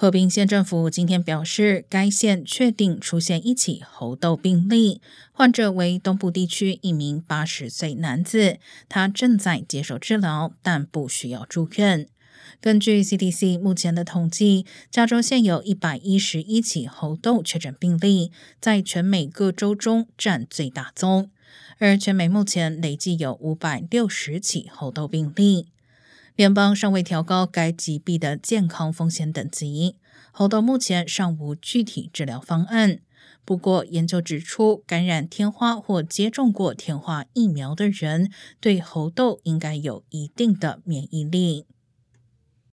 和平县政府今天表示，该县确定出现一起猴痘病例，患者为东部地区一名八十岁男子，他正在接受治疗，但不需要住院。根据 CDC 目前的统计，加州现有一百一十一起猴痘确诊病例，在全美各州中占最大宗，而全美目前累计有五百六十起猴痘病例。联邦尚未调高该疾病的健康风险等级，猴痘目前尚无具体治疗方案。不过，研究指出，感染天花或接种过天花疫苗的人对猴痘应该有一定的免疫力。